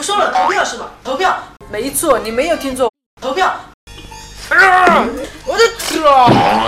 不说了，投票是吧？投票，没错，你没有听错，投票。啊！我的天啊！